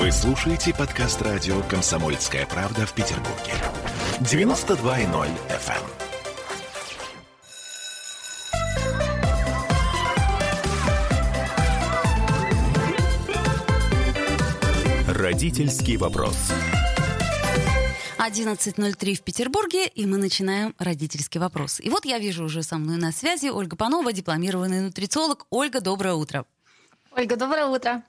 Вы слушаете подкаст радио «Комсомольская правда» в Петербурге. 92.0 FM. Родительский вопрос. 11.03 в Петербурге, и мы начинаем родительский вопрос. И вот я вижу уже со мной на связи Ольга Панова, дипломированный нутрициолог. Ольга, доброе утро. Ольга, доброе утро.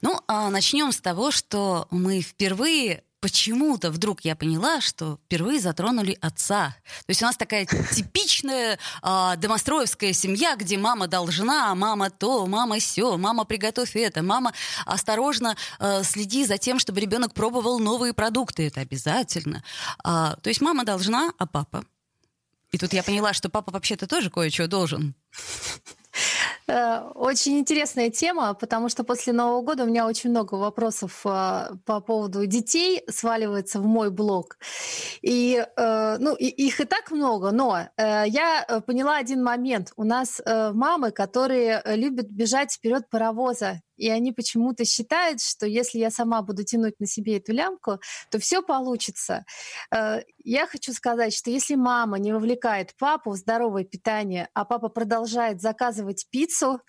Ну, а начнем с того, что мы впервые почему-то вдруг я поняла, что впервые затронули отца. То есть у нас такая типичная э, домостроевская семья, где мама должна, мама то, мама все, мама приготовь это, мама осторожно э, следи за тем, чтобы ребенок пробовал новые продукты, это обязательно. А, то есть мама должна, а папа? И тут я поняла, что папа вообще-то тоже кое-что должен. Э, очень интересная тема, потому что после Нового года у меня очень много вопросов э, по поводу детей сваливается в мой блог. И, э, ну, их и так много, но я поняла один момент. У нас мамы, которые любят бежать вперед паровоза и они почему-то считают, что если я сама буду тянуть на себе эту лямку, то все получится. Э, я хочу сказать, что если мама не вовлекает папу в здоровое питание, а папа продолжает заказывать пиццу,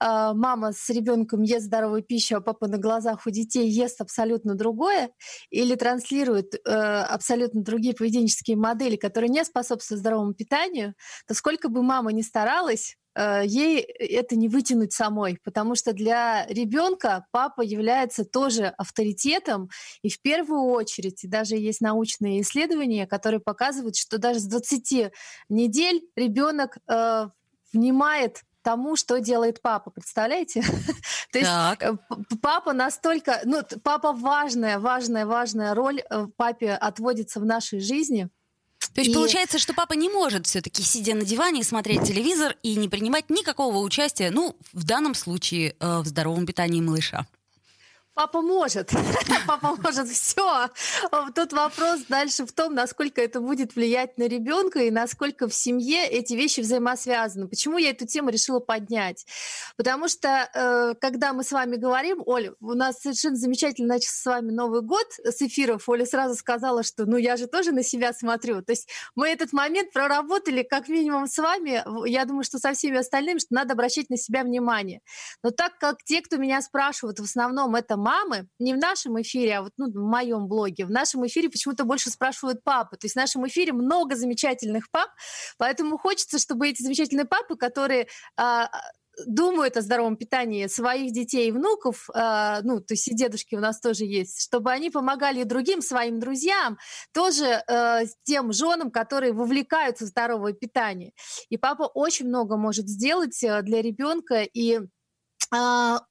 э, мама с ребенком ест здоровую пищу, а папа на глазах у детей ест абсолютно другое, или транслирует э, абсолютно другие поведенческие модели, которые не способствуют здоровому питанию, то сколько бы мама ни старалась, ей это не вытянуть самой, потому что для ребенка папа является тоже авторитетом, и в первую очередь, и даже есть научные исследования, которые показывают, что даже с 20 недель ребенок э, внимает тому, что делает папа, представляете? То есть э, папа настолько, ну, папа важная, важная, важная роль э, папе отводится в нашей жизни – то есть и... получается, что папа не может все-таки, сидя на диване, смотреть телевизор и не принимать никакого участия, ну, в данном случае, э, в здоровом питании малыша. Папа может. Папа может все. Тут вопрос дальше в том, насколько это будет влиять на ребенка и насколько в семье эти вещи взаимосвязаны. Почему я эту тему решила поднять? Потому что, э, когда мы с вами говорим, Оля, у нас совершенно замечательно начался с вами Новый год с эфиров. Оля сразу сказала, что ну я же тоже на себя смотрю. То есть мы этот момент проработали как минимум с вами. Я думаю, что со всеми остальными, что надо обращать на себя внимание. Но так как те, кто меня спрашивают, в основном это мамы, не в нашем эфире, а вот ну, в моем блоге, в нашем эфире почему-то больше спрашивают папы. То есть в нашем эфире много замечательных пап, поэтому хочется, чтобы эти замечательные папы, которые а, думают о здоровом питании своих детей и внуков, э, ну, то есть и дедушки у нас тоже есть, чтобы они помогали другим своим друзьям, тоже э, тем женам, которые вовлекаются в здоровое питание. И папа очень много может сделать для ребенка, и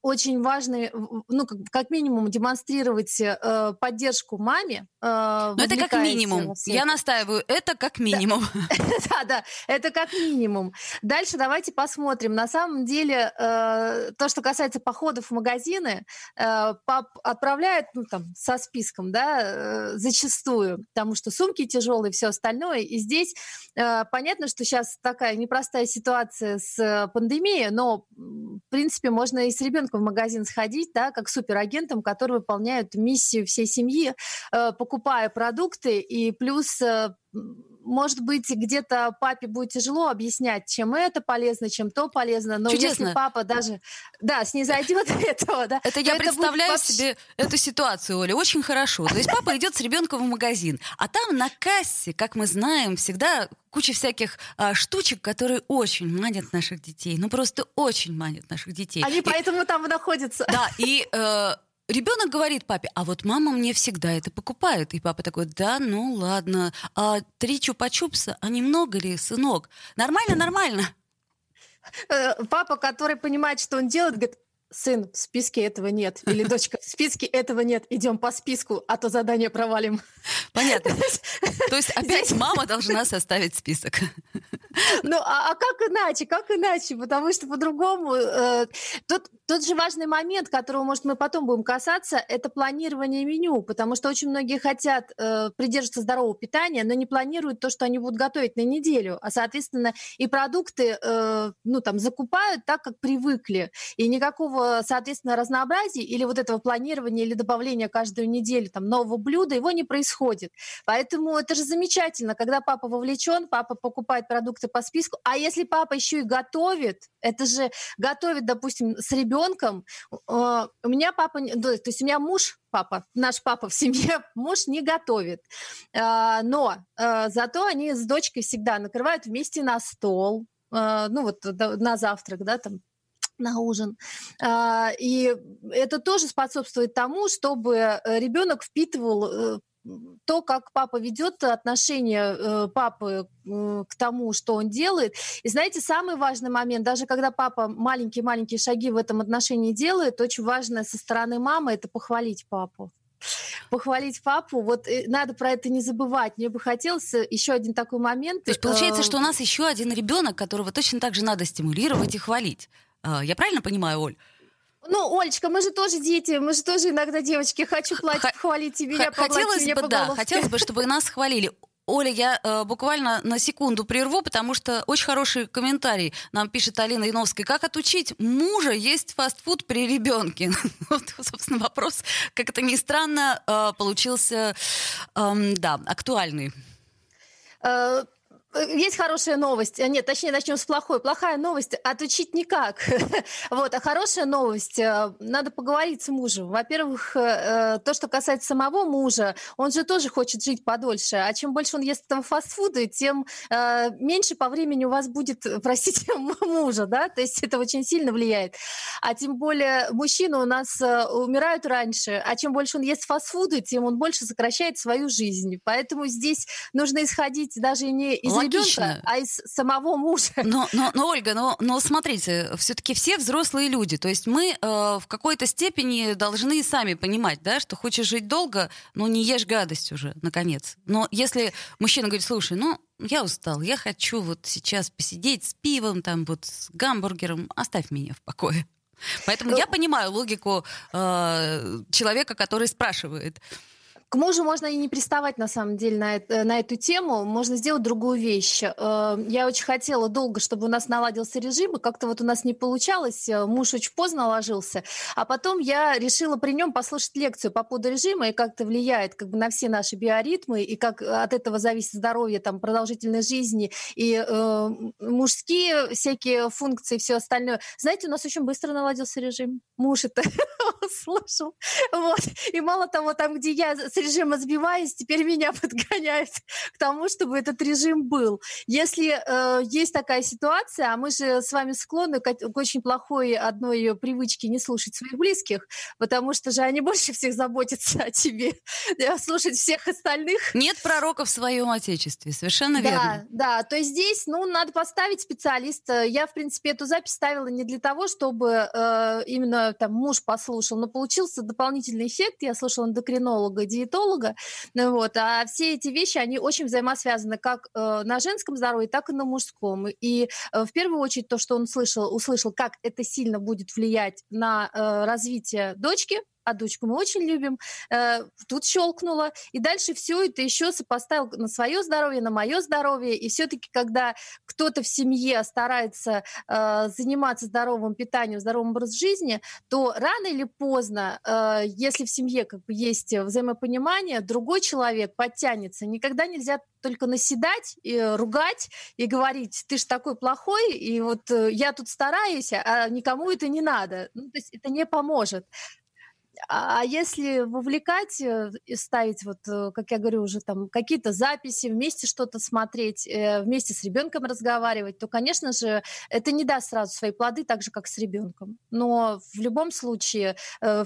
очень важно, ну, как, как минимум, демонстрировать э, поддержку маме. Э, Но это как минимум. Я настаиваю, это как минимум. Да, да, это как минимум. Дальше давайте посмотрим. На самом деле, э, то, что касается походов в магазины, э, пап отправляет, ну, там, со списком, да, э, зачастую, потому что сумки тяжелые, все остальное. И здесь э, понятно, что сейчас такая непростая ситуация с э, пандемией, но, в принципе, можно можно и с ребенком в магазин сходить, да, как суперагентом, который выполняет миссию всей семьи, э, покупая продукты. И плюс э, может быть, где-то папе будет тяжело объяснять, чем это полезно, чем то полезно, но Чудесно. если папа даже, да, снизойдет этого, да. Это я представляю будет... себе эту ситуацию, Оля, очень хорошо. То есть папа идет с ребенком в магазин, а там на кассе, как мы знаем, всегда куча всяких а, штучек, которые очень манят наших детей. Ну просто очень манят наших детей. Они и, поэтому там и находятся. Да, и э, ребенок говорит папе, а вот мама мне всегда это покупает. И папа такой, да, ну ладно. А три чупа-чупса, а немного ли, сынок? Нормально, нормально. Э, папа, который понимает, что он делает, говорит, сын, в списке этого нет. Или дочка, в списке этого нет. Идем по списку, а то задание провалим. Понятно. То есть опять мама должна составить список. Ну, а, а как иначе? Как иначе? Потому что по-другому... Э, тут тот же важный момент, которого, может, мы потом будем касаться, это планирование меню, потому что очень многие хотят э, придерживаться здорового питания, но не планируют то, что они будут готовить на неделю, а, соответственно, и продукты, э, ну, там, закупают так, как привыкли, и никакого, соответственно, разнообразия или вот этого планирования или добавления каждую неделю там нового блюда, его не происходит. Поэтому это же замечательно, когда папа вовлечен, папа покупает продукты по списку, а если папа еще и готовит, это же готовит, допустим, с ребенком. Э, у меня папа, то есть у меня муж папа, наш папа в семье, муж не готовит. Э, но э, зато они с дочкой всегда накрывают вместе на стол, ну вот на завтрак, да, там на ужин. И это тоже способствует тому, чтобы ребенок впитывал то, как папа ведет отношение э, папы э, к тому, что он делает. И знаете, самый важный момент, даже когда папа маленькие-маленькие шаги в этом отношении делает, очень важно со стороны мамы это похвалить папу похвалить папу. Вот э, надо про это не забывать. Мне бы хотелось еще один такой момент. То есть получается, что у нас еще один ребенок, которого точно так же надо стимулировать и хвалить. Я правильно понимаю, Оль? Ну, Олечка, мы же тоже дети, мы же тоже иногда девочки. Хочу платье хвалить и меня Хотелось меня бы, по да, хотелось бы, чтобы нас хвалили. Оля, я э, буквально на секунду прерву, потому что очень хороший комментарий нам пишет Алина Яновская. Как отучить мужа есть фастфуд при ребенке? вот, собственно, вопрос, как это ни странно, э, получился, э, да, актуальный. Э, есть хорошая новость. Э, нет, точнее, начнем с плохой. Плохая новость – отучить никак. вот, а хорошая новость э, – надо поговорить с мужем. Во-первых, то, что касается самого мужа, он же тоже хочет жить подольше. А чем больше он ест этого фастфуда, тем меньше по времени у вас будет, простите, мужа, да? То есть это очень сильно влияет. А тем более мужчины у нас умирают раньше, а чем больше он ест фастфуда, тем он больше сокращает свою жизнь. Поэтому здесь нужно исходить даже не из ребенка, а из самого мужа. Но, но, но Ольга, но, но смотрите, все-таки все взрослые люди. То есть мы э, в какой-то степени должны сами понимать, да, что хочешь жить долго, но не ешь гадость уже, наконец. Но если мужчина говорит, слушай, ну, я устал, я хочу вот сейчас посидеть с пивом, там вот с гамбургером, оставь меня в покое. Поэтому я понимаю логику э, человека, который спрашивает. К мужу можно и не приставать, на самом деле, на, на эту тему. Можно сделать другую вещь. Э, я очень хотела долго, чтобы у нас наладился режим, и как-то вот у нас не получалось. Э, муж очень поздно ложился. А потом я решила при нем послушать лекцию по поводу режима и как это влияет как бы, на все наши биоритмы, и как от этого зависит здоровье, там, продолжительность жизни, и э, мужские всякие функции, все остальное. Знаете, у нас очень быстро наладился режим. Муж это слушал. Вот. И мало того, там, где я с режима сбиваюсь, теперь меня подгоняют к тому, чтобы этот режим был. Если э, есть такая ситуация, а мы же с вами склонны к, к очень плохой одной привычке не слушать своих близких, потому что же они больше всех заботятся о тебе, слушать всех остальных. Нет пророка в своем отечестве, совершенно да, верно. Да, то есть здесь, ну, надо поставить специалиста. Я, в принципе, эту запись ставила не для того, чтобы э, именно там муж послушал, но получился дополнительный эффект. Я слушала эндокринолога, диетолога. Ну вот. А все эти вещи, они очень взаимосвязаны как э, на женском здоровье, так и на мужском. И э, в первую очередь то, что он слышал, услышал, как это сильно будет влиять на э, развитие дочки, а дочку мы очень любим, э, тут щелкнуло, и дальше все это еще сопоставил на свое здоровье, на мое здоровье, и все-таки, когда кто-то в семье старается э, заниматься здоровым питанием, здоровым образом жизни, то рано или поздно, э, если в семье как бы есть взаимопонимание, другой человек подтянется. Никогда нельзя только наседать, и ругать и говорить, ты ж такой плохой, и вот э, я тут стараюсь, а никому это не надо. Ну, то есть это не поможет. А, а если вовлекать э, ставить, вот, э, как я говорю, уже там какие-то записи, вместе что-то смотреть, э, вместе с ребенком разговаривать, то, конечно же, это не даст сразу свои плоды, так же, как с ребенком. Но в любом случае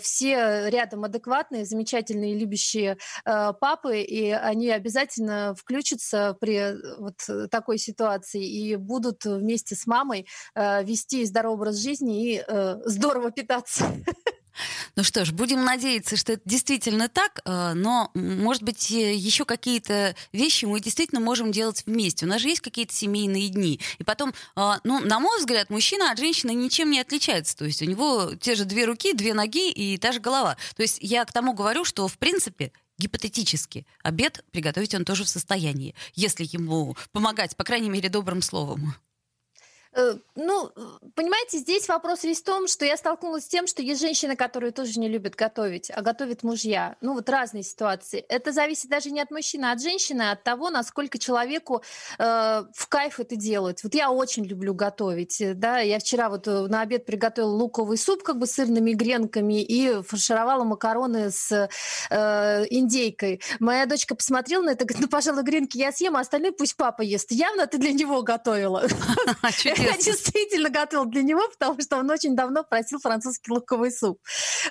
все рядом адекватные, замечательные, любящие папы, и они обязательно включатся при вот такой ситуации и будут вместе с мамой вести здоровый образ жизни и здорово питаться. Ну что ж, будем надеяться, что это действительно так, э, но, может быть, еще какие-то вещи мы действительно можем делать вместе. У нас же есть какие-то семейные дни. И потом, э, ну, на мой взгляд, мужчина от женщины ничем не отличается. То есть у него те же две руки, две ноги и та же голова. То есть я к тому говорю, что, в принципе, гипотетически обед приготовить он тоже в состоянии, если ему помогать, по крайней мере, добрым словом. Э, ну, понимаете, здесь вопрос весь в том, что я столкнулась с тем, что есть женщины, которые тоже не любят готовить, а готовят мужья. Ну, вот разные ситуации. Это зависит даже не от мужчины, а от женщины, а от того, насколько человеку э, в кайф это делать. Вот я очень люблю готовить, э, да, я вчера вот э, на обед приготовила луковый суп как бы с сырными гренками и фаршировала макароны с э, индейкой. Моя дочка посмотрела на это, говорит, ну, пожалуй, гренки я съем, а остальные пусть папа ест. Явно ты для него готовила. Я действительно готовила для него, потому что он очень давно просил французский луковый суп.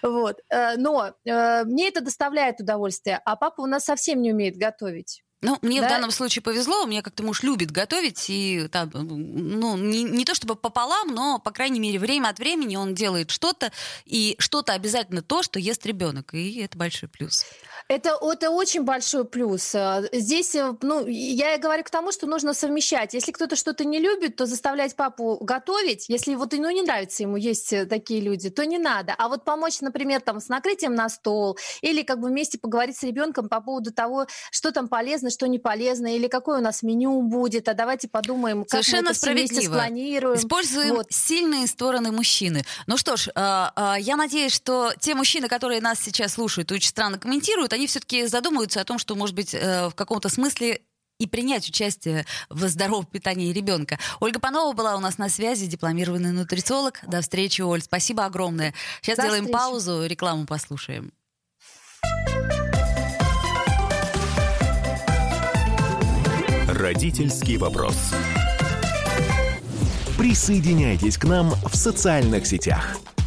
Вот. Э, но э, мне это доставляет удовольствие, а папа у нас совсем не умеет готовить. Ну, мне да? в данном случае повезло, у меня как-то муж любит готовить, и там, ну, не, не то чтобы пополам, но, по крайней мере, время от времени он делает что-то, и что-то обязательно то, что ест ребенок, и это большой плюс. Это, это очень большой плюс. А, здесь, э, ну, я говорю к тому, что нужно совмещать. Если кто-то что-то не любит, то заставлять папу готовить. Если вот ну, не нравится ему есть э, такие люди, то не надо. А вот помочь, например, там, с накрытием на стол или как бы вместе поговорить с ребенком по поводу того, что там полезно, что не полезно, или какое у нас меню будет, а давайте подумаем, как Совершенно мы это справедливо. спланируем. Используем вот. сильные стороны мужчины. Ну что ж, я надеюсь, что те мужчины, которые нас сейчас слушают и очень странно комментируют, они все-таки задумываются о том, что, может быть, э, в каком-то смысле и принять участие в здоровом питании ребенка. Ольга Панова была у нас на связи, дипломированный нутрициолог. До встречи, Оль. Спасибо огромное. Сейчас До делаем встречи. паузу, рекламу послушаем. Родительский вопрос. Присоединяйтесь к нам в социальных сетях.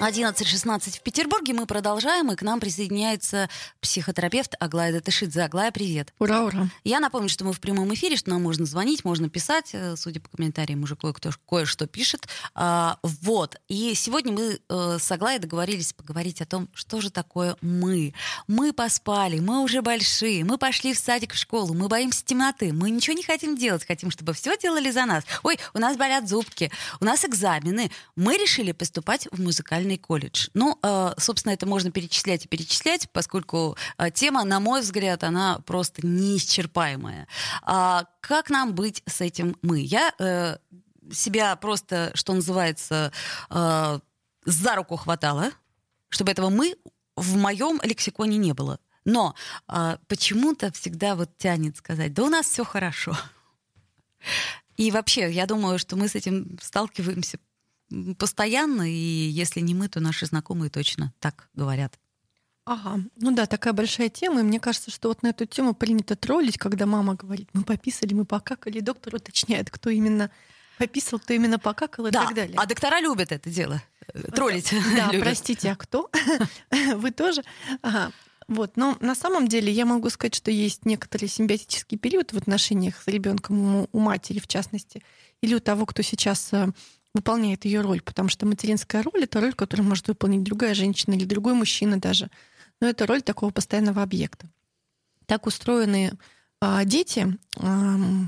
11.16 в Петербурге. Мы продолжаем, и к нам присоединяется психотерапевт Аглая Датышидзе. Аглая, привет. Ура, ура. Я напомню, что мы в прямом эфире, что нам можно звонить, можно писать. Э, судя по комментариям, уже кое-кто кое-что пишет. А, вот. И сегодня мы э, с Аглаей договорились поговорить о том, что же такое мы. Мы поспали, мы уже большие, мы пошли в садик, в школу, мы боимся темноты, мы ничего не хотим делать, хотим, чтобы все делали за нас. Ой, у нас болят зубки, у нас экзамены. Мы решили поступать в музыкальный музыкальный колледж. Ну, э, собственно, это можно перечислять и перечислять, поскольку э, тема, на мой взгляд, она просто неисчерпаемая. А как нам быть с этим мы? Я э, себя просто, что называется, за руку хватала, чтобы этого мы в моем лексиконе не было. Но а, почему-то всегда вот тянет сказать, да у нас все хорошо. И вообще, я думаю, что мы с этим сталкиваемся постоянно, и если не мы, то наши знакомые точно так говорят. Ага, ну да, такая большая тема, и мне кажется, что вот на эту тему принято троллить, когда мама говорит, мы пописали, мы покакали, доктор уточняет, кто именно пописал, кто именно покакал и да, так далее. А доктора любят это дело, э, троллить. Да, простите, а кто? Вы тоже? Ага. Вот, но на самом деле я могу сказать, что есть некоторый симбиотический период в отношениях с ребенком у матери, в частности, или у того, кто сейчас э, выполняет ее роль, потому что материнская роль — это роль, которую может выполнить другая женщина или другой мужчина даже. Но это роль такого постоянного объекта. Так устроены а, дети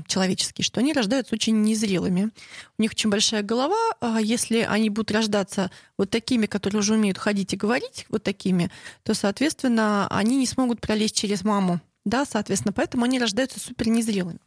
человеческие, что они рождаются очень незрелыми. У них очень большая голова. А если они будут рождаться вот такими, которые уже умеют ходить и говорить, вот такими, то, соответственно, они не смогут пролезть через маму. Да, соответственно, поэтому они рождаются супер незрелыми.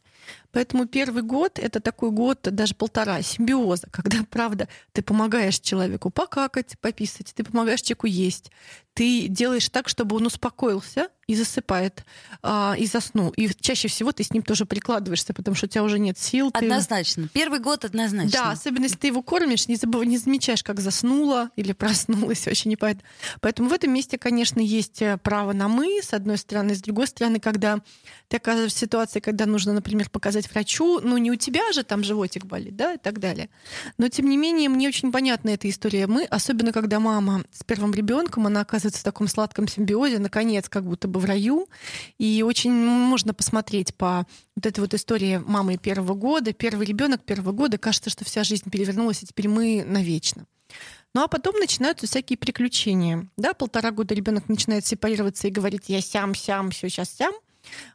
Поэтому первый год — это такой год, даже полтора, симбиоза, когда, правда, ты помогаешь человеку покакать, пописать, ты помогаешь человеку есть, ты делаешь так, чтобы он успокоился, и засыпает, а, и заснул. И чаще всего ты с ним тоже прикладываешься, потому что у тебя уже нет сил. Ты... Однозначно. Первый год однозначно. Да, особенно если ты его кормишь, не, забыв... не замечаешь, как заснула или проснулась, очень не понятно. Поэтому в этом месте, конечно, есть э, право на «мы», с одной стороны. С другой стороны, когда ты оказываешься в ситуации, когда нужно, например, показать врачу, ну не у тебя же там животик болит, да, и так далее. Но, тем не менее, мне очень понятна эта история. Мы, особенно когда мама с первым ребенком, она оказывается в таком сладком симбиозе, наконец, как будто бы в раю. И очень можно посмотреть по вот этой вот истории мамы первого года, первый ребенок первого года, кажется, что вся жизнь перевернулась, и теперь мы навечно. Ну а потом начинаются всякие приключения. Да, полтора года ребенок начинает сепарироваться и говорит, я сям, сям, все сейчас сям.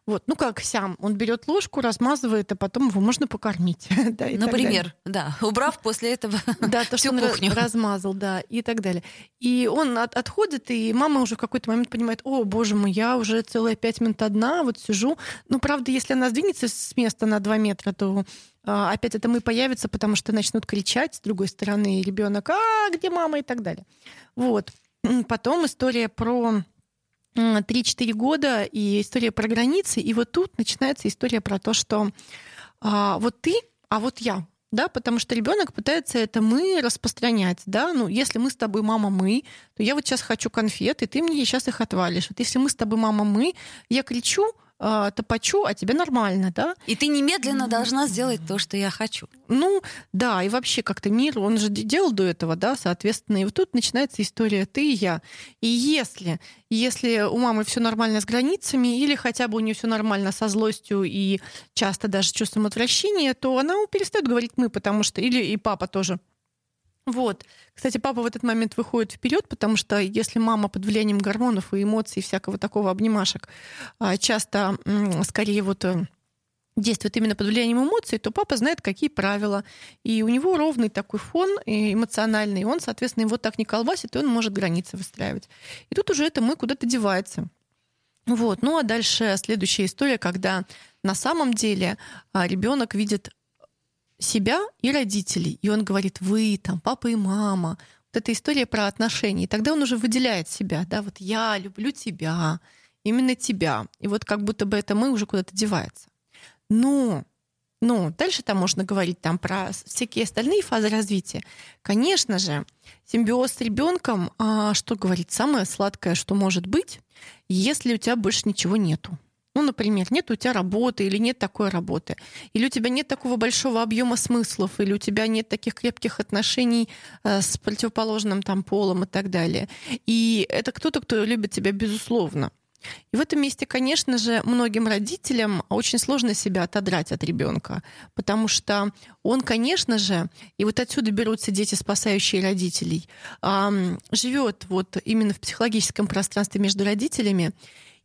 Вот, ну как сям, он берет ложку, размазывает, а потом его можно покормить. да, Например, да, убрав после этого да, то, всю что кухню. Он размазал, да, и так далее. И он от, отходит, и мама уже в какой-то момент понимает, о, боже мой, я уже целые пять минут одна, вот сижу. Ну, правда, если она сдвинется с места на два метра, то а, опять это мы появится, потому что начнут кричать с другой стороны, ребенок, а где мама и так далее. Вот. Потом история про 3-4 года и история про границы. И вот тут начинается история про то, что а, вот ты, а вот я. Да, потому что ребенок пытается это мы распространять, да, ну, если мы с тобой мама мы, то я вот сейчас хочу конфеты, ты мне сейчас их отвалишь. Вот если мы с тобой мама мы, я кричу, э, топачу, а тебе нормально, да? И ты немедленно должна сделать то, что я хочу. Ну, да, и вообще как-то мир, он же делал до этого, да, соответственно, и вот тут начинается история ты и я. И если, если у мамы все нормально с границами, или хотя бы у нее все нормально со злостью и часто даже чувством отвращения, то она перестает говорить мы, потому что, или и папа тоже, вот. Кстати, папа в этот момент выходит вперед, потому что если мама под влиянием гормонов и эмоций, всякого такого обнимашек, а, часто скорее вот э, действует именно под влиянием эмоций, то папа знает, какие правила. И у него ровный такой фон эмоциональный, и он, соответственно, его так не колбасит, и он может границы выстраивать. И тут уже это мы куда-то девается. Вот. Ну а дальше следующая история, когда на самом деле а, ребенок видит себя и родителей. И он говорит, вы, там, папа и мама. Вот эта история про отношения. И тогда он уже выделяет себя, да, вот я люблю тебя, именно тебя. И вот как будто бы это мы уже куда-то девается. Но ну, дальше там можно говорить там про всякие остальные фазы развития. Конечно же, симбиоз с ребенком, а, что говорить, самое сладкое, что может быть, если у тебя больше ничего нету. Ну, например, нет у тебя работы или нет такой работы, или у тебя нет такого большого объема смыслов, или у тебя нет таких крепких отношений э, с противоположным там полом и так далее. И это кто-то, кто любит тебя безусловно. И в этом месте, конечно же, многим родителям очень сложно себя отодрать от ребенка, потому что он, конечно же, и вот отсюда берутся дети, спасающие родителей, живет вот именно в психологическом пространстве между родителями.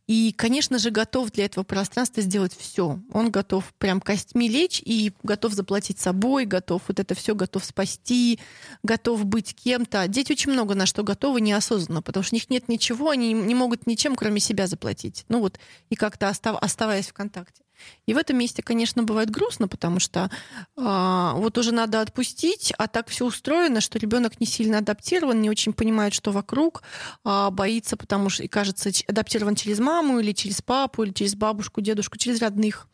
И, конечно же, готов для этого пространства сделать все. Он готов прям костьми лечь и готов заплатить собой, готов вот это все, готов спасти, готов быть кем-то. Дети очень много на что готовы неосознанно, потому что у них нет ничего, они не могут ничем, кроме себя заплатить. Ну вот, и как-то оставаясь в контакте. И в этом месте, конечно, бывает грустно, потому что э, вот уже надо отпустить, а так все устроено, что ребенок не сильно адаптирован, не очень понимает, что вокруг, э, боится, потому что и кажется адаптирован через маму или через папу или через бабушку, дедушку, через родных.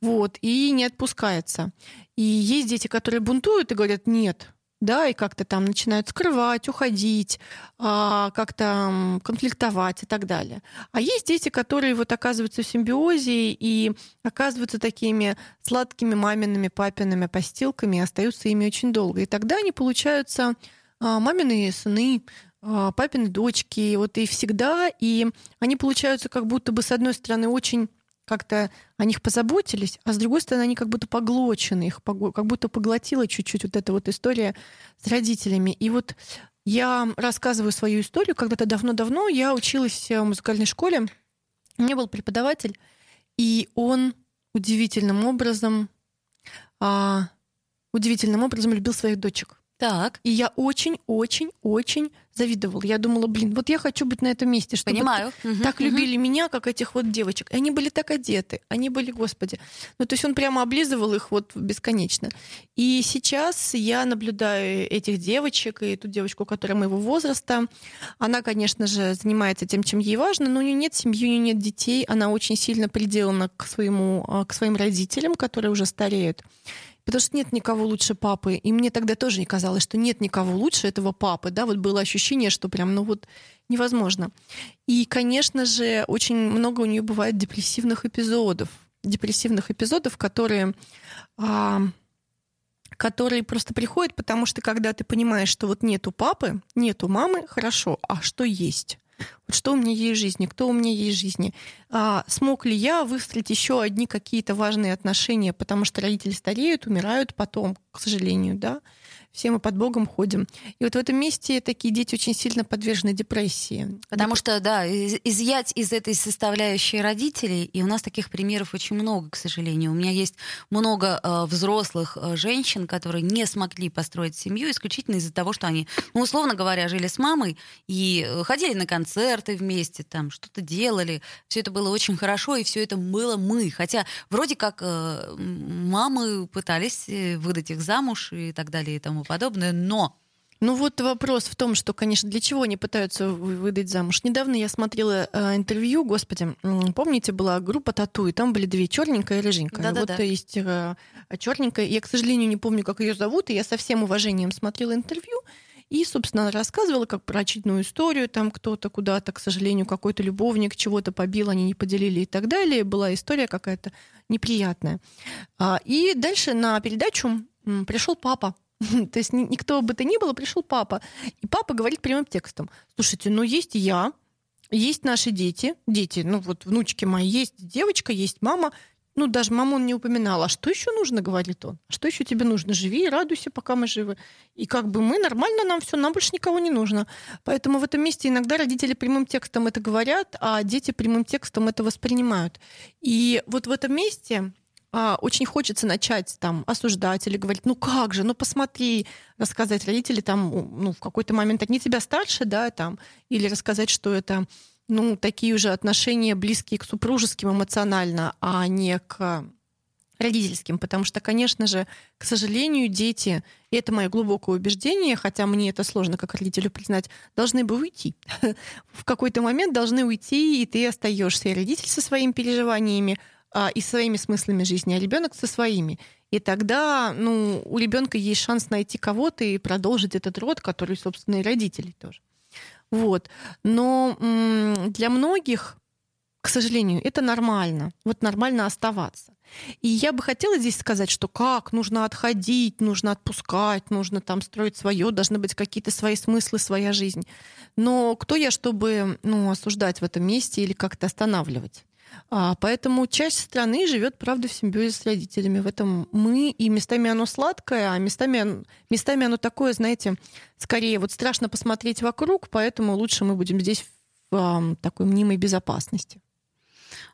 Вот, и не отпускается. И есть дети, которые бунтуют и говорят, нет, да, и как-то там начинают скрывать, уходить, а, как-то конфликтовать и так далее. А есть дети, которые вот оказываются в симбиозе и оказываются такими сладкими мамиными, папиными постилками и остаются ими очень долго. И тогда они получаются а, мамины сыны, а, папины дочки, вот и всегда, и они получаются как будто бы, с одной стороны, очень как-то о них позаботились, а с другой стороны, они как будто поглочены, их как будто поглотила чуть-чуть вот эта вот история с родителями. И вот я рассказываю свою историю. Когда-то давно-давно я училась в музыкальной школе. У меня был преподаватель, и он удивительным образом, а, удивительным образом любил своих дочек. Так. И я очень-очень-очень завидовала. Я думала, блин, вот я хочу быть на этом месте, чтобы Понимаю. Мгм, так мгм. любили меня, как этих вот девочек. И они были так одеты, они были, господи. Ну, то есть он прямо облизывал их вот бесконечно. И сейчас я наблюдаю этих девочек, и эту девочку, которая моего возраста. Она, конечно же, занимается тем, чем ей важно, но у нее нет семьи, у нее нет детей. Она очень сильно приделана к, своему, а, к своим родителям, которые уже стареют. Потому что нет никого лучше папы. И мне тогда тоже не казалось, что нет никого лучше этого папы. Да, вот было ощущение, что прям, ну вот невозможно. И, конечно же, очень много у нее бывает депрессивных эпизодов. Депрессивных эпизодов, которые, а, которые просто приходят, потому что когда ты понимаешь, что вот нету папы, нету мамы, хорошо, а что есть? Вот что у меня есть в жизни, кто у меня есть в жизни. А, смог ли я выстроить еще одни какие-то важные отношения, потому что родители стареют, умирают потом, к сожалению, да. Все мы под Богом ходим. И вот в этом месте такие дети очень сильно подвержены депрессии. Потому что, да, из- изъять из этой составляющей родителей, и у нас таких примеров очень много, к сожалению. У меня есть много э, взрослых э, женщин, которые не смогли построить семью исключительно из-за того, что они, ну, условно говоря, жили с мамой и э, ходили на концерты вместе, там что-то делали. Все это было очень хорошо, и все это было мы. Хотя вроде как э, мамы пытались э, выдать их замуж и так далее и тому подобное, но Ну вот вопрос в том, что, конечно, для чего они пытаются вы- выдать замуж. Недавно я смотрела э, интервью, господи, помните, была группа Тату, и там были две черненькая и рыженькая. Да-да-да. Вот есть э, черненькая. Я, к сожалению, не помню, как ее зовут, и я со всем уважением смотрела интервью. И, собственно, она рассказывала как про очередную историю, там кто-то куда-то, к сожалению, какой-то любовник чего-то побил, они не поделили и так далее. Была история какая-то неприятная. А, И дальше на передачу пришел папа. То есть ни- никто бы то ни было, пришел папа. И папа говорит прямым текстом. Слушайте, ну есть я, есть наши дети, дети, ну вот внучки мои, есть девочка, есть мама. Ну, даже маму он не упоминал. А что еще нужно, говорит он? Что еще тебе нужно? Живи и радуйся, пока мы живы. И как бы мы нормально, нам все, нам больше никого не нужно. Поэтому в этом месте иногда родители прямым текстом это говорят, а дети прямым текстом это воспринимают. И вот в этом месте а, очень хочется начать там осуждать или говорить, ну как же, ну посмотри, рассказать родители там, ну в какой-то момент они тебя старше, да, там, или рассказать, что это ну, такие уже отношения близкие к супружеским эмоционально, а не к родительским, потому что, конечно же, к сожалению, дети, и это мое глубокое убеждение, хотя мне это сложно как родителю признать, должны бы уйти. В какой-то момент должны уйти, и ты остаешься, родитель со своими переживаниями, и своими смыслами жизни, а ребенок со своими. И тогда ну, у ребенка есть шанс найти кого-то и продолжить этот род, который, собственно, и родителей тоже. Вот. Но для многих, к сожалению, это нормально. Вот нормально оставаться. И я бы хотела здесь сказать, что как нужно отходить, нужно отпускать, нужно там строить свое, должны быть какие-то свои смыслы, своя жизнь. Но кто я, чтобы ну, осуждать в этом месте или как-то останавливать? А, поэтому часть страны живет, правда, в симбиозе с родителями. В этом мы, и местами оно сладкое, а местами, местами оно такое, знаете, скорее вот страшно посмотреть вокруг, поэтому лучше мы будем здесь в ам, такой мнимой безопасности.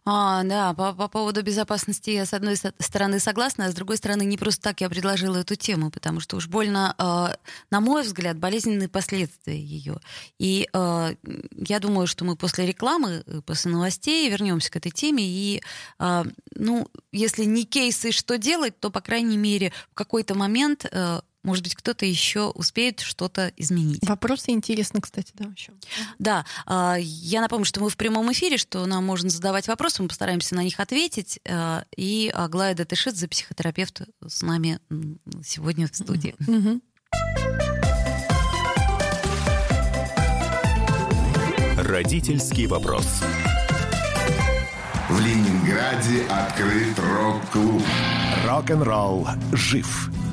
А, да, по, по поводу безопасности я с одной стороны согласна, а с другой стороны не просто так я предложила эту тему, потому что уж больно, э, на мой взгляд, болезненные последствия ее. И э, я думаю, что мы после рекламы, э, после новостей вернемся к этой теме. И, э, ну, если не кейсы, что делать, то, по крайней мере, в какой-то момент, э, может быть, кто-то еще успеет что-то изменить. Вопросы интересны, кстати, да, еще. Да, а, я напомню, что мы в прямом эфире, что нам можно задавать вопросы, мы постараемся на них ответить. а, И Аглая Датышидзе, психотерапевт, с нами сегодня в студии. Родительский вопрос. В Ленинграде открыт рок-клуб. Рок-н-ролл жив.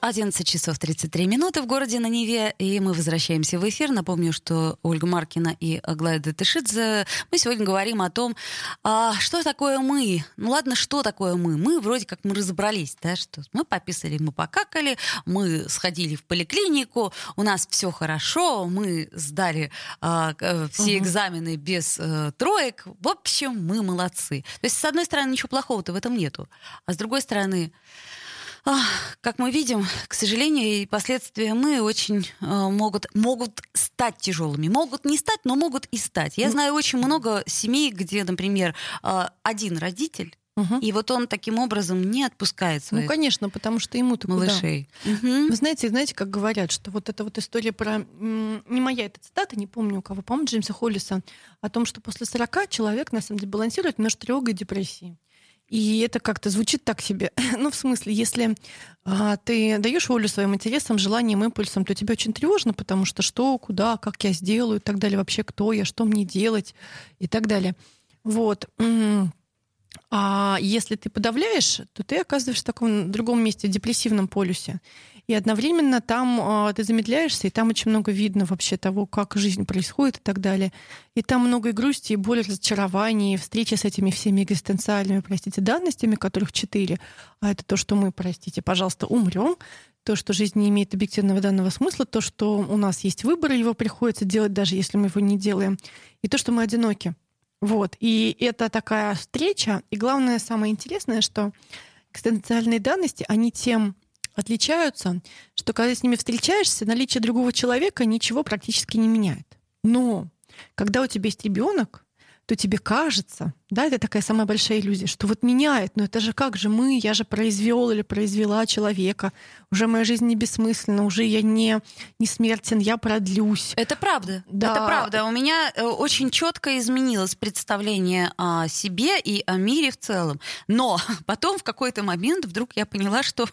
11 часов 33 минуты в городе на Неве, и мы возвращаемся в эфир. Напомню, что Ольга Маркина и Аглая Датышидзе. Мы сегодня говорим о том, а, что такое мы. Ну ладно, что такое мы? Мы вроде как мы разобрались, да, что мы пописали, мы покакали, мы сходили в поликлинику, у нас все хорошо, мы сдали а, все угу. экзамены без а, троек. В общем, мы молодцы. То есть, с одной стороны, ничего плохого-то в этом нету, а с другой стороны, как мы видим, к сожалению, и последствия мы очень э, могут, могут стать тяжелыми. Могут не стать, но могут и стать. Я ну, знаю очень много семей, где, например, э, один родитель Угу. И вот он таким образом не отпускает своих Ну, конечно, потому что ему-то малышей. Угу. Вы знаете, знаете, как говорят, что вот эта вот история про... Не моя эта цитата, не помню у кого, по-моему, Джеймса Холлиса, о том, что после 40 человек, на самом деле, балансирует между тревогой и депрессией. И это как-то звучит так себе. ну, в смысле, если а, ты даешь волю своим интересам, желаниям, импульсам, то тебе очень тревожно, потому что что, куда, как я сделаю и так далее, вообще кто я, что мне делать и так далее. Вот. А если ты подавляешь, то ты оказываешься в таком другом месте, депрессивном полюсе. И одновременно там э, ты замедляешься, и там очень много видно вообще того, как жизнь происходит и так далее. И там много и грусти, и боли, разочарований, и встречи с этими всеми экзистенциальными, простите, данностями, которых четыре. А это то, что мы, простите, пожалуйста, умрем, то, что жизнь не имеет объективного данного смысла, то, что у нас есть выбор, его приходится делать, даже если мы его не делаем, и то, что мы одиноки. Вот. И это такая встреча. И главное, самое интересное, что экзистенциальные данности, они тем отличаются, что когда с ними встречаешься, наличие другого человека ничего практически не меняет. Но когда у тебя есть ребенок, то тебе кажется, да, это такая самая большая иллюзия, что вот меняет, но это же как же мы, я же произвел или произвела человека, уже моя жизнь не бессмысленна, уже я не, не смертен, я продлюсь. Это правда, да. это правда. У меня э, очень четко изменилось представление о себе и о мире в целом. Но потом в какой-то момент вдруг я поняла, что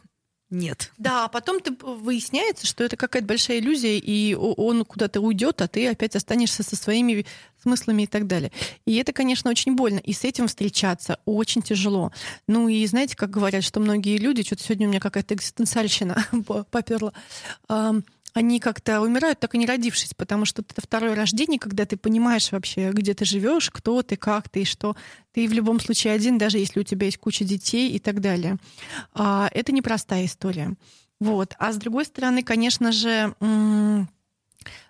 нет. Да, а потом ты выясняется, что это какая-то большая иллюзия, и он куда-то уйдет, а ты опять останешься со своими смыслами и так далее. И это, конечно, очень больно. И с этим встречаться очень тяжело. Ну и знаете, как говорят, что многие люди, что-то сегодня у меня какая-то экзистенциальщина поперла, они как-то умирают, так и не родившись, потому что это второе рождение, когда ты понимаешь вообще, где ты живешь, кто ты, как ты и что. Ты в любом случае один, даже если у тебя есть куча детей и так далее. А, это непростая история. Вот. А с другой стороны, конечно же,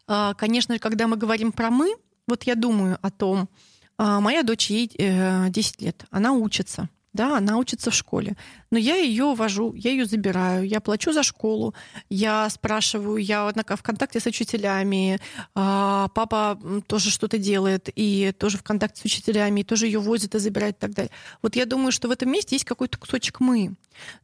а, конечно, когда мы говорим про мы, вот я думаю о том, а, моя дочь ей 10 э, лет, она учится. Да, она учится в школе. Но я ее вожу, я ее забираю, я плачу за школу, я спрашиваю, я в контакте с учителями, а, папа тоже что-то делает, и тоже в контакте с учителями, и тоже ее возит и забирает и так далее. Вот я думаю, что в этом месте есть какой-то кусочек мы.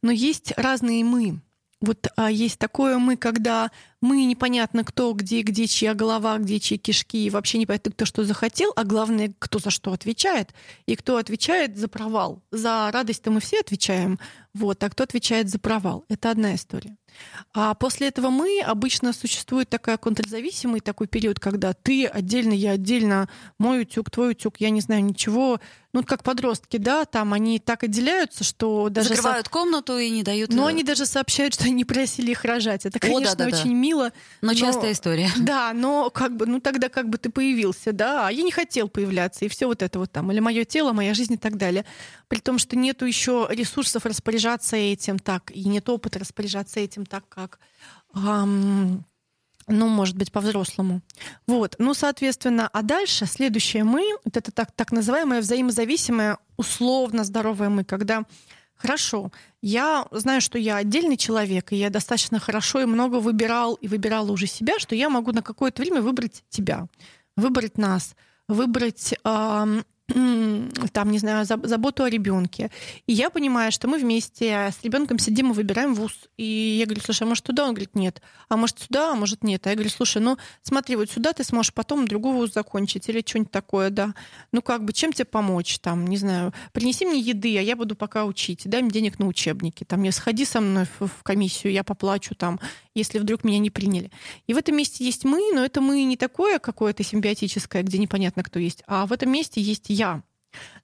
Но есть разные мы. Вот а, есть такое мы, когда мы непонятно кто, где, где чья голова, где чьи кишки, и вообще непонятно, кто что захотел, а главное, кто за что отвечает, и кто отвечает за провал. За радость-то мы все отвечаем, вот, а кто отвечает за провал. Это одна история. А после этого мы обычно существует такая контрзависимый такой период, когда ты отдельно, я отдельно, мой утюг, твой утюг, я не знаю ничего. Ну, как подростки, да, там они так отделяются, что даже... Закрывают со... комнату и не дают... Но они даже сообщают, что они просили их рожать. Это, конечно, О, да, да, очень да. мило. Но, но частая история. Да, но как бы, ну тогда как бы ты появился, да, а я не хотел появляться, и все вот это вот там. Или мое тело, моя жизнь и так далее. При том, что нету еще ресурсов распоряжаться этим так, и нет опыта распоряжаться этим так, как эм, ну, может быть, по-взрослому. Вот. Ну, соответственно, а дальше следующее мы, вот это так, так называемое взаимозависимое, условно здоровое мы, когда Хорошо. Я знаю, что я отдельный человек, и я достаточно хорошо и много выбирал и выбирала уже себя, что я могу на какое-то время выбрать тебя, выбрать нас, выбрать э, там, не знаю, заб- заботу о ребенке. И я понимаю, что мы вместе с ребенком сидим и выбираем вуз. И я говорю, слушай, а может туда? Он говорит, нет. А может сюда? А может нет. А я говорю, слушай, ну смотри, вот сюда ты сможешь потом другой вуз закончить или что-нибудь такое, да. Ну как бы, чем тебе помочь? Там, не знаю, принеси мне еды, а я буду пока учить. Дай мне денег на учебники. Там, не сходи со мной в комиссию, я поплачу там, если вдруг меня не приняли. И в этом месте есть мы, но это мы не такое какое-то симбиотическое, где непонятно, кто есть, а в этом месте есть я.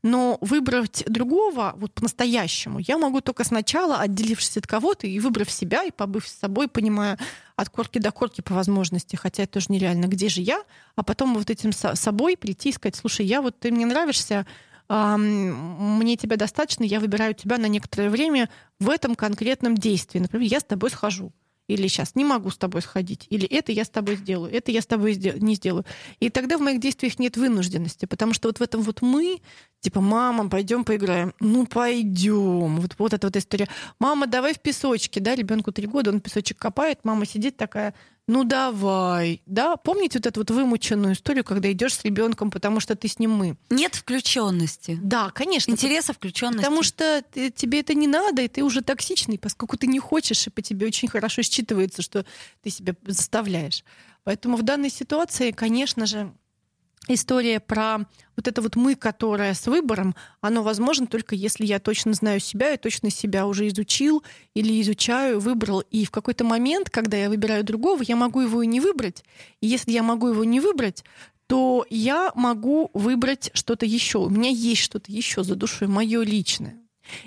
Но выбрать другого вот по-настоящему я могу только сначала, отделившись от кого-то и выбрав себя, и побыв с собой, понимая от корки до корки по возможности, хотя это тоже нереально, где же я, а потом вот этим со- собой прийти и сказать, слушай, я вот ты мне нравишься, мне тебя достаточно, я выбираю тебя на некоторое время в этом конкретном действии. Например, я с тобой схожу. Или сейчас не могу с тобой сходить. Или это я с тобой сделаю, это я с тобой не сделаю. И тогда в моих действиях нет вынужденности, потому что вот в этом вот мы, типа, мама, пойдем поиграем. Ну, пойдем. Вот, вот эта вот история. Мама, давай в песочке, да, ребенку три года, он песочек копает, мама сидит такая, ну давай, да. Помните вот эту вот вымученную историю, когда идешь с ребенком, потому что ты с ним мы? Нет включенности. Да, конечно. Интереса включенности. Потому что ты- тебе это не надо, и ты уже токсичный, поскольку ты не хочешь, и по тебе очень хорошо считывается, что ты себя заставляешь. Поэтому в данной ситуации, конечно же, история про вот это вот мы, которое с выбором, оно возможно только если я точно знаю себя и точно себя уже изучил или изучаю, выбрал. И в какой-то момент, когда я выбираю другого, я могу его и не выбрать. И если я могу его не выбрать, то я могу выбрать что-то еще. У меня есть что-то еще за душой, мое личное.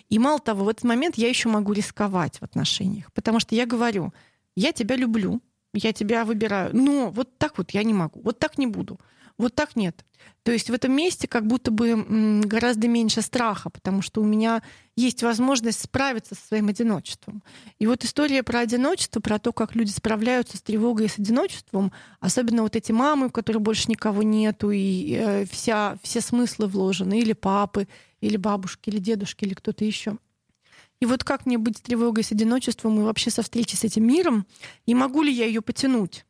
И мало того, в этот момент я еще могу рисковать в отношениях, потому что я говорю, я тебя люблю, я тебя выбираю, но вот так вот я не могу, вот так не буду, вот так нет. То есть в этом месте как будто бы гораздо меньше страха, потому что у меня есть возможность справиться со своим одиночеством. И вот история про одиночество, про то, как люди справляются с тревогой и с одиночеством, особенно вот эти мамы, у которых больше никого нету, и э, вся, все смыслы вложены, или папы, или бабушки, или дедушки, или кто-то еще. И вот как мне быть с тревогой, с одиночеством и вообще со встречей с этим миром, и могу ли я ее потянуть?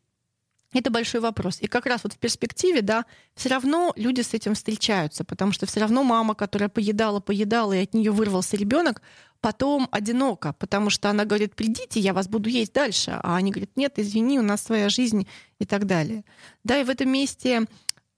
Это большой вопрос. И как раз вот в перспективе, да, все равно люди с этим встречаются, потому что все равно мама, которая поедала, поедала, и от нее вырвался ребенок, потом одинока, потому что она говорит, придите, я вас буду есть дальше. А они говорят, нет, извини, у нас своя жизнь и так далее. Да, и в этом месте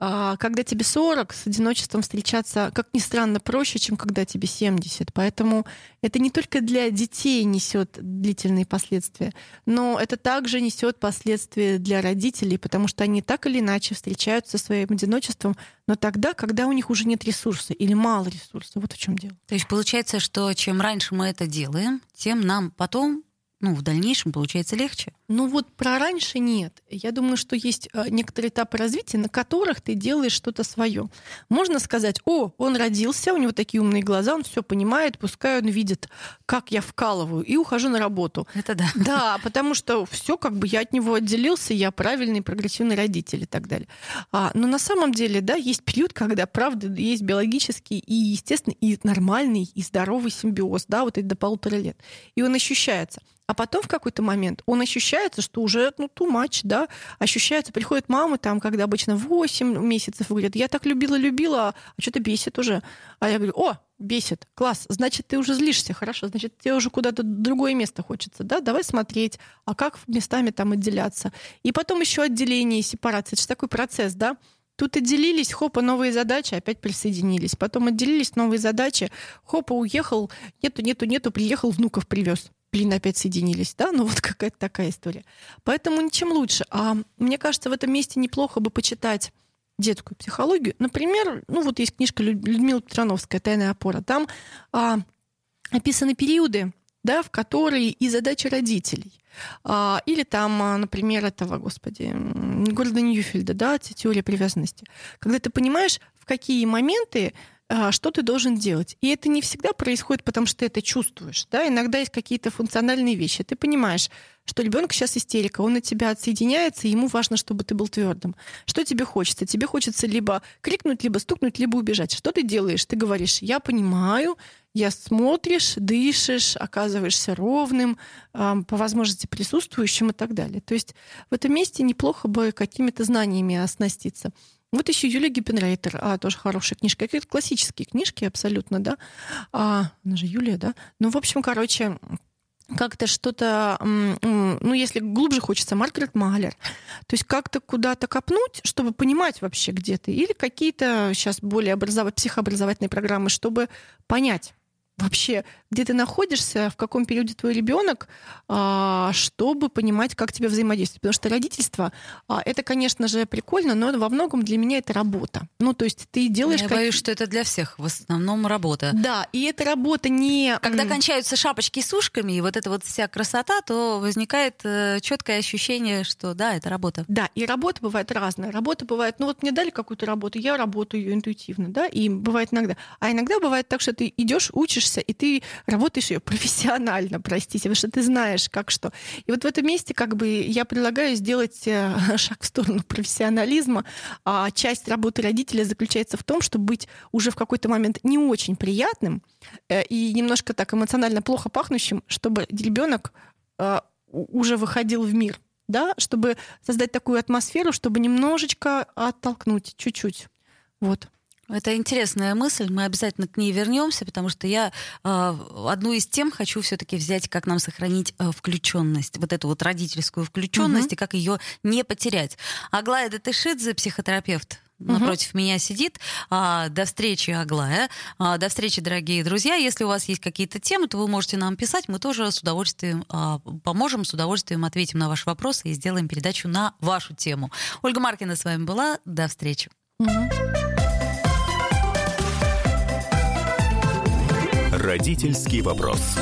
а, когда тебе 40, с одиночеством встречаться, как ни странно, проще, чем когда тебе 70. Поэтому это не только для детей несет длительные последствия, но это также несет последствия для родителей, потому что они так или иначе встречаются со своим одиночеством, но тогда, когда у них уже нет ресурса или мало ресурса. Вот в чем дело. То есть получается, что чем раньше мы это делаем, тем нам потом, ну, в дальнейшем получается легче. Ну вот про раньше нет. Я думаю, что есть э, некоторые этапы развития, на которых ты делаешь что-то свое. Можно сказать, о, он родился, у него такие умные глаза, он все понимает, пускай он видит, как я вкалываю, и ухожу на работу. Это да. Да, потому что все как бы я от него отделился, я правильный прогрессивный родитель и так далее. А, но на самом деле, да, есть период, когда, правда, есть биологический и естественный, и нормальный, и здоровый симбиоз, да, вот это до полутора лет. И он ощущается. А потом в какой-то момент он ощущается, что уже, ну, too much, да, ощущается, приходит мама там, когда обычно 8 месяцев, и говорит, я так любила-любила, а что-то бесит уже. А я говорю, о, бесит, класс, значит, ты уже злишься, хорошо, значит, тебе уже куда-то другое место хочется, да, давай смотреть, а как местами там отделяться. И потом еще отделение, сепарация, это же такой процесс, да, Тут отделились, хопа, новые задачи, опять присоединились. Потом отделились, новые задачи, хопа, уехал, нету, нету, нету, приехал, внуков привез блин, опять соединились, да, ну вот какая-то такая история. Поэтому ничем лучше. А мне кажется, в этом месте неплохо бы почитать детскую психологию. Например, ну вот есть книжка Людмилы Петрановская «Тайная опора». Там а, описаны периоды, да, в которые и задачи родителей. А, или там, а, например, этого, господи, Гордона Ньюфельда, да, теория привязанности. Когда ты понимаешь, в какие моменты что ты должен делать. И это не всегда происходит, потому что ты это чувствуешь. Да? Иногда есть какие-то функциональные вещи. Ты понимаешь, что ребенок сейчас истерика, он от тебя отсоединяется, и ему важно, чтобы ты был твердым. Что тебе хочется? Тебе хочется либо крикнуть, либо стукнуть, либо убежать. Что ты делаешь? Ты говоришь, я понимаю, я смотришь, дышишь, оказываешься ровным, по возможности присутствующим и так далее. То есть в этом месте неплохо бы какими-то знаниями оснаститься. Вот еще Юлия Гиппенрейтер, а, тоже хорошая книжка. Это классические книжки абсолютно, да. А, она же Юлия, да. Ну, в общем, короче, как-то что-то, ну, если глубже хочется, Маргарет Малер. То есть как-то куда-то копнуть, чтобы понимать вообще, где ты. Или какие-то сейчас более образов... психообразовательные программы, чтобы понять, вообще, где ты находишься, в каком периоде твой ребенок, а, чтобы понимать, как тебе взаимодействовать. Потому что родительство а, это, конечно же, прикольно, но во многом для меня это работа. Ну, то есть ты делаешь... Я как... боюсь, что это для всех в основном работа. Да, и эта работа не... Когда кончаются шапочки с ушками, и вот эта вот вся красота, то возникает э, четкое ощущение, что да, это работа. Да, и работа бывает разная. Работа бывает, ну вот мне дали какую-то работу, я работаю ее интуитивно, да, и бывает иногда. А иногда бывает так, что ты идешь, учишься, и ты работаешь ее профессионально, простите, потому что ты знаешь, как что. И вот в этом месте как бы я предлагаю сделать э, шаг в сторону профессионализма. А часть работы родителя заключается в том, чтобы быть уже в какой-то момент не очень приятным э, и немножко так эмоционально плохо пахнущим, чтобы ребенок э, уже выходил в мир, да, чтобы создать такую атмосферу, чтобы немножечко оттолкнуть, чуть-чуть. Вот. Это интересная мысль, мы обязательно к ней вернемся, потому что я э, одну из тем хочу все-таки взять, как нам сохранить э, включенность, вот эту вот родительскую включенность угу. и как ее не потерять. Аглая Датышидзе, психотерапевт, напротив угу. меня сидит. А, до встречи, Аглая. А, до встречи, дорогие друзья. Если у вас есть какие-то темы, то вы можете нам писать. Мы тоже с удовольствием а, поможем, с удовольствием ответим на ваши вопросы и сделаем передачу на вашу тему. Ольга Маркина с вами была. До встречи. Угу. Родительский вопрос.